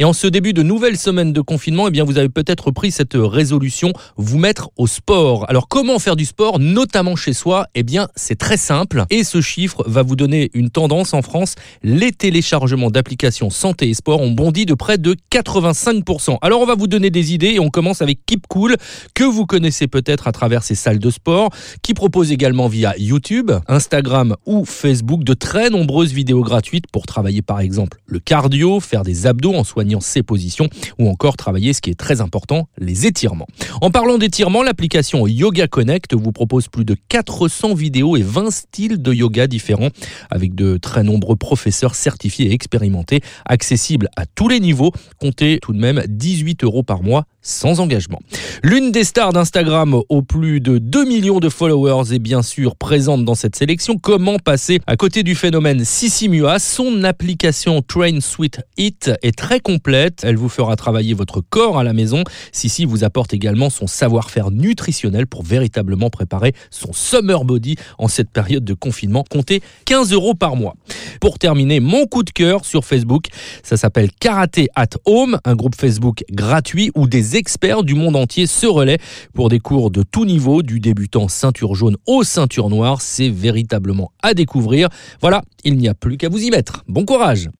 Et en ce début de nouvelle semaine de confinement, eh bien, vous avez peut-être pris cette résolution, vous mettre au sport. Alors, comment faire du sport, notamment chez soi? Eh bien, c'est très simple. Et ce chiffre va vous donner une tendance en France. Les téléchargements d'applications santé et sport ont bondi de près de 85%. Alors, on va vous donner des idées et on commence avec Keep Cool, que vous connaissez peut-être à travers ces salles de sport, qui propose également via YouTube, Instagram ou Facebook de très nombreuses vidéos gratuites pour travailler par exemple le cardio, faire des abdos en soignant ses positions ou encore travailler ce qui est très important, les étirements. En parlant d'étirements, l'application Yoga Connect vous propose plus de 400 vidéos et 20 styles de yoga différents avec de très nombreux professeurs certifiés et expérimentés, accessibles à tous les niveaux. Comptez tout de même 18 euros par mois sans engagement. L'une des stars d'Instagram aux plus de 2 millions de followers est bien sûr présente dans cette sélection. Comment passer à côté du phénomène Sissi Mua? Son application Train Sweet Eat est très complète. Elle vous fera travailler votre corps à la maison. Sissi vous apporte également son savoir-faire nutritionnel pour véritablement préparer son summer body en cette période de confinement. Comptez 15 euros par mois. Pour terminer, mon coup de cœur sur Facebook, ça s'appelle Karaté at Home, un groupe Facebook gratuit où des experts du monde entier se relaient pour des cours de tout niveau, du débutant ceinture jaune au ceinture noire. C'est véritablement à découvrir. Voilà, il n'y a plus qu'à vous y mettre. Bon courage